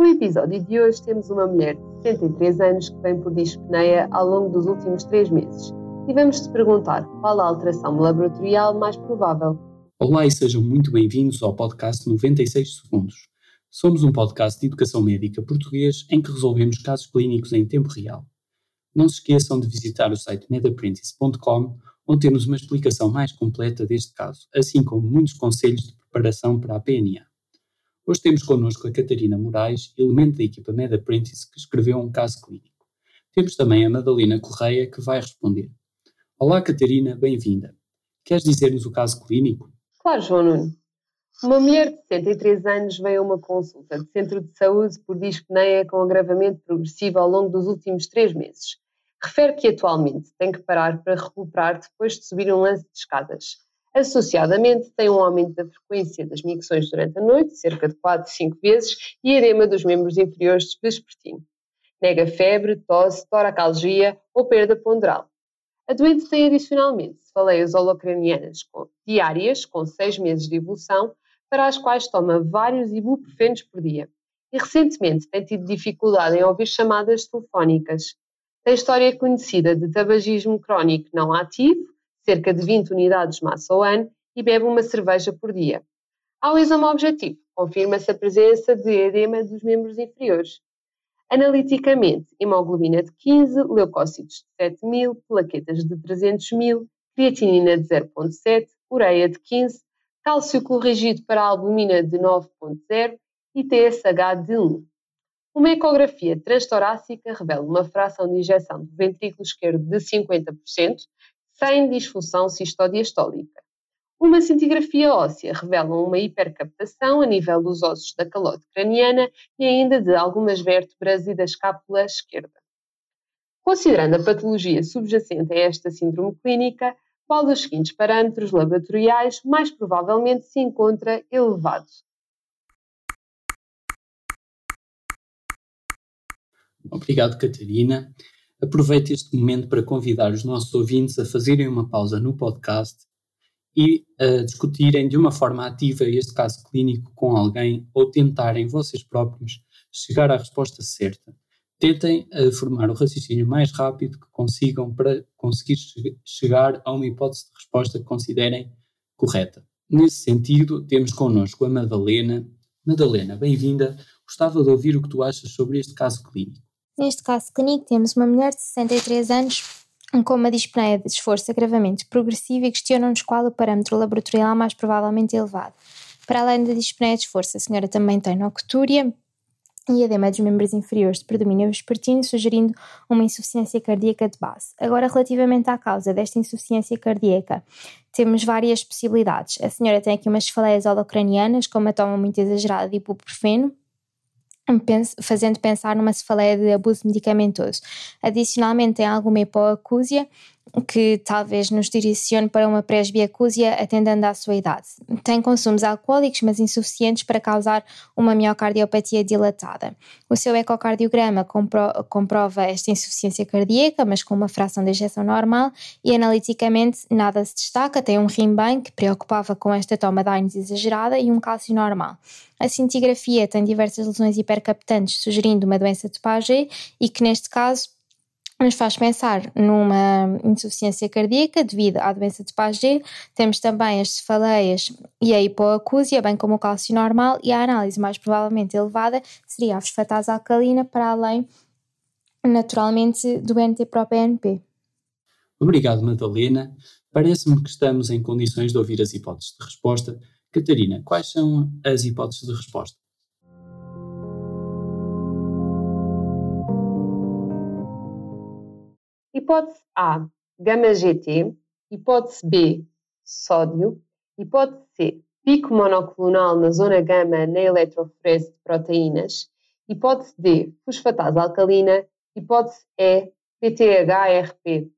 No episódio de hoje temos uma mulher de 63 anos que vem por dispneia ao longo dos últimos três meses e vamos te perguntar qual a alteração laboratorial mais provável. Olá e sejam muito bem-vindos ao podcast 96 Segundos. Somos um podcast de educação médica português em que resolvemos casos clínicos em tempo real. Não se esqueçam de visitar o site medaprentis.com onde temos uma explicação mais completa deste caso, assim como muitos conselhos de preparação para a PNA. Hoje temos connosco a Catarina Moraes, elemento da equipa Med Apprentice, que escreveu um caso clínico. Temos também a Madalena Correia, que vai responder. Olá, Catarina, bem-vinda. Queres dizer-nos o caso clínico? Claro, João Nuno. Uma mulher de 63 anos veio a uma consulta de centro de saúde por dispneia com agravamento progressivo ao longo dos últimos três meses. Refere que atualmente tem que parar para recuperar depois de subir um lance de escadas. Associadamente, tem um aumento da frequência das micções durante a noite, cerca de 4, 5 vezes, e edema dos membros inferiores vespertino. Nega febre, tosse, toracalgia ou perda ponderal. A doente tem adicionalmente cefaleias holocranianas diárias, com 6 meses de evolução, para as quais toma vários ibuprofenos por dia. E recentemente tem tido dificuldade em ouvir chamadas telefónicas. Tem história conhecida de tabagismo crónico não ativo, cerca de 20 unidades de massa ao ano, e bebe uma cerveja por dia. Ao exame objetivo, confirma-se a presença de edema dos membros inferiores. Analiticamente, hemoglobina de 15, leucócitos de 7 mil, plaquetas de 300 mil, creatinina de 0,7, ureia de 15, cálcio corrigido para albumina de 9,0 e TSH de 1. Uma ecografia transtorácica revela uma fração de injeção do ventrículo esquerdo de 50%, sem disfunção cistodiastólica. Uma cintigrafia óssea revela uma hipercaptação a nível dos ossos da calote craniana e ainda de algumas vértebras e da escápula esquerda. Considerando a patologia subjacente a esta síndrome clínica, qual dos seguintes parâmetros laboratoriais mais provavelmente se encontra elevado? Obrigado, Catarina. Aproveito este momento para convidar os nossos ouvintes a fazerem uma pausa no podcast e a discutirem de uma forma ativa este caso clínico com alguém ou tentarem vocês próprios chegar à resposta certa. Tentem uh, formar o raciocínio mais rápido que consigam para conseguir che chegar a uma hipótese de resposta que considerem correta. Nesse sentido, temos connosco a Madalena. Madalena, bem-vinda. Gostava de ouvir o que tu achas sobre este caso clínico. Neste caso clínico, temos uma mulher de 63 anos com uma dispneia de esforço agravamento progressivo e questionam-nos qual o parâmetro laboratorial mais provavelmente elevado. Para além da dispneia de esforço, a senhora também tem noctúria e edema dos membros inferiores de predomínio vespertino, sugerindo uma insuficiência cardíaca de base. Agora, relativamente à causa desta insuficiência cardíaca, temos várias possibilidades. A senhora tem aqui umas cefaleias holocranianas com uma toma muito exagerada de ibuprofeno, fazendo pensar numa cefaleia de abuso medicamentoso. Adicionalmente, tem alguma hipoacúsia, que talvez nos direcione para uma presbiacúsia atendendo à sua idade. Tem consumos alcoólicos, mas insuficientes para causar uma miocardiopatia dilatada. O seu ecocardiograma compro comprova esta insuficiência cardíaca, mas com uma fração de ejeção normal, e analiticamente nada se destaca. Tem um rim bem, que preocupava com esta toma de AINES exagerada, e um cálcio normal. A cintigrafia tem diversas lesões hipercaptantes, sugerindo uma doença de Paget, e que neste caso nos faz pensar numa insuficiência cardíaca devido à doença de Paget. Temos também as cefaleias e a hipoacúsia, bem como o cálcio normal, e a análise mais provavelmente elevada seria a fosfatase alcalina, para além, naturalmente, do NT-proPNP. Obrigado, Madalena. Parece-me que estamos em condições de ouvir as hipóteses de resposta. Catarina, quais são as hipóteses de resposta? Hipótese A, gama-GT. Hipótese B, sódio. Hipótese C, pico monoclonal na zona gama na eletroforese de proteínas. Hipótese D, fosfatase alcalina. Hipótese E, PTHRP.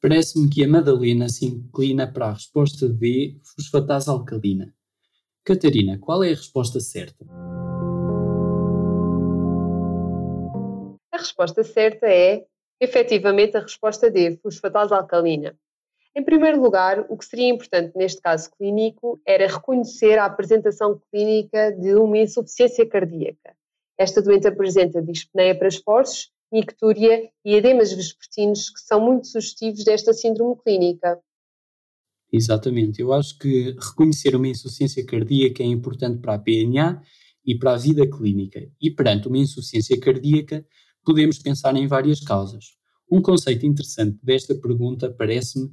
Parece-me que a Madalena se inclina para a resposta D, fosfatase alcalina. Catarina, qual é a resposta certa? A resposta certa é, efetivamente, a resposta D, fosfatase alcalina. Em primeiro lugar, o que seria importante neste caso clínico era reconhecer a apresentação clínica de uma insuficiência cardíaca. Esta doença apresenta dispneia para esforços, nictúria e edemas vespertinos que são muito sugestivos desta síndrome clínica. Exatamente. Eu acho que reconhecer uma insuficiência cardíaca é importante para a PNA e para a vida clínica. E perante uma insuficiência cardíaca, podemos pensar em várias causas. Um conceito interessante desta pergunta parece-me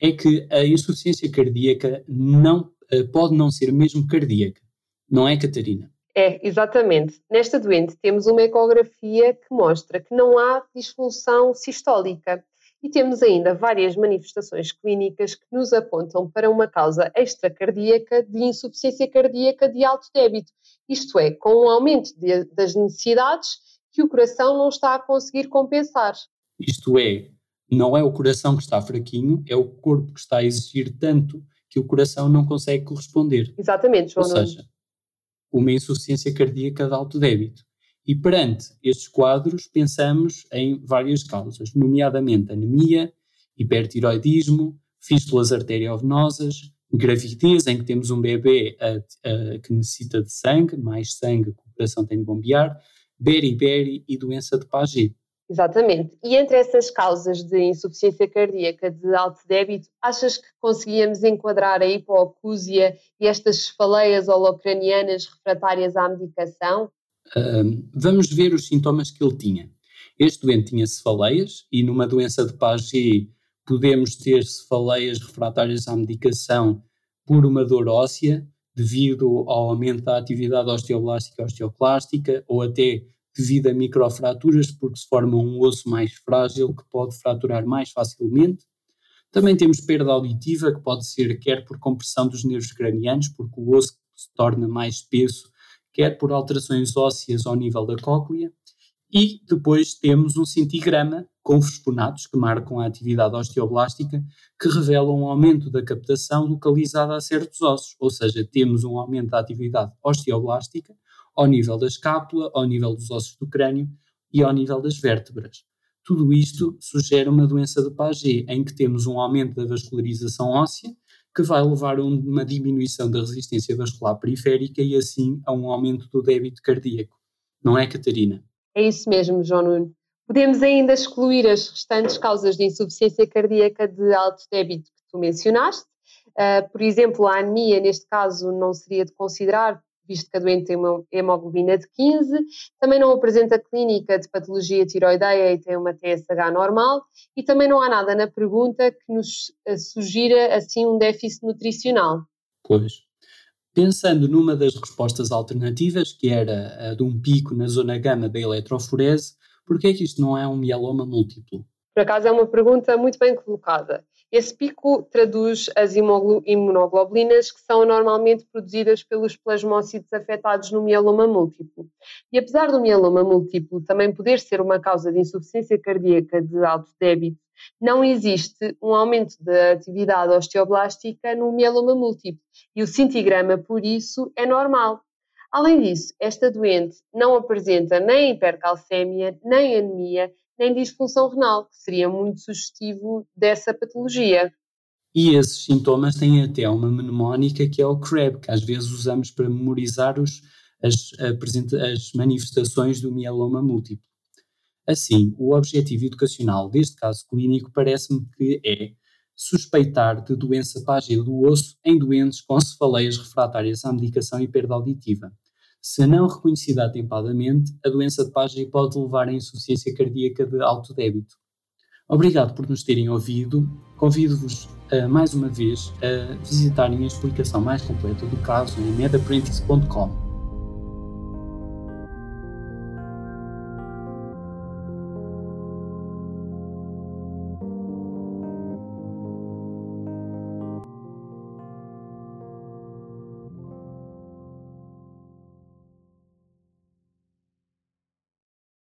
é que a insuficiência cardíaca não eh, pode não ser mesmo cardíaca, não é, Catarina? É, exatamente. Nesta doente temos uma ecografia que mostra que não há disfunção sistólica e temos ainda várias manifestações clínicas que nos apontam para uma causa extracardíaca de insuficiência cardíaca de alto débito, isto é, com um aumento de, das necessidades que o coração não está a conseguir compensar. Isto é, não é o coração que está fraquinho, é o corpo que está a exigir tanto que o coração não consegue corresponder. Exatamente, João. Ou seja, uma insuficiência cardíaca de alto débito. E perante estes quadros, pensamos em várias causas, nomeadamente anemia, hipertiroidismo, fístulas arteriovenosas, gravidez, em que temos um bebê a, a, que necessita de sangue, mais sangue que o coração tem de bombear, beriberi e doença de Paget. Exatamente. E entre essas causas de insuficiência cardíaca de alto débito, achas que conseguíamos enquadrar a hipoacúsia e estas cefaleias holocranianas refratárias à medicação? Uh, vamos ver os sintomas que ele tinha. Este doente tinha cefaleias e numa doença de Paget podemos ter cefaleias refratárias à medicação por uma dor óssea devido ao aumento da atividade osteoblástica e osteoclástica ou até devido a microfraturas, porque se forma um osso mais frágil que pode fraturar mais facilmente. Também temos perda auditiva, que pode ser quer por compressão dos nervos cranianos, porque o osso se torna mais espesso, quer por alterações ósseas ao nível da cóclea. E depois temos um cintigrama com fosfonatos que marcam a atividade osteoblástica, que revelam um aumento da captação localizada a certos ossos, ou seja, temos um aumento da atividade osteoblástica, ao nível da escápula, ao nível dos ossos do crânio e ao nível das vértebras. Tudo isto sugere uma doença de Paget, em que temos um aumento da vascularização óssea, que vai levar a uma diminuição da resistência vascular periférica e assim a um aumento do débito cardíaco. Não é, Catarina? É isso mesmo, João Nuno. Podemos ainda excluir as restantes causas de insuficiência cardíaca de alto débito que tu mencionaste. Uh, por exemplo, a anemia, neste caso, não seria de considerar, visto que a doente tem uma hemoglobina de 15, também não apresenta clínica de patologia tiroideia e tem uma TSH normal, e também não há nada na pergunta que nos eh, sugira assim um déficit nutricional. Pois. Pensando numa das respostas alternativas, que era a de um pico na zona gama da eletroforese, por que é que isto não é um mieloma múltiplo? Por acaso é uma pergunta muito bem colocada. Esse pico traduz as imunoglobulinas que são normalmente produzidas pelos plasmócitos afetados no mieloma múltiplo. E apesar do mieloma múltiplo também poder ser uma causa de insuficiência cardíaca de alto débito, não existe um aumento da atividade osteoblástica no mieloma múltiplo e o cintigrama, por isso, é normal. Além disso, esta doente não apresenta nem hipercalcémia, nem anemia, nem disfunção renal, que seria muito sugestivo dessa patologia. E esses sintomas têm até uma mnemónica que é o CREB, que às vezes usamos para memorizar os, as, as manifestações do mieloma múltiplo. Assim, o objetivo educacional deste caso clínico parece-me que é suspeitar de doença págil do osso em doentes com cefaleias refratárias à medicação e perda auditiva. Se não reconhecida atempadamente, a doença de Paget pode levar à insuficiência cardíaca de alto débito. Obrigado por nos terem ouvido. Convido-vos uh, mais uma vez a visitarem a explicação mais completa do caso em medapprentice.com.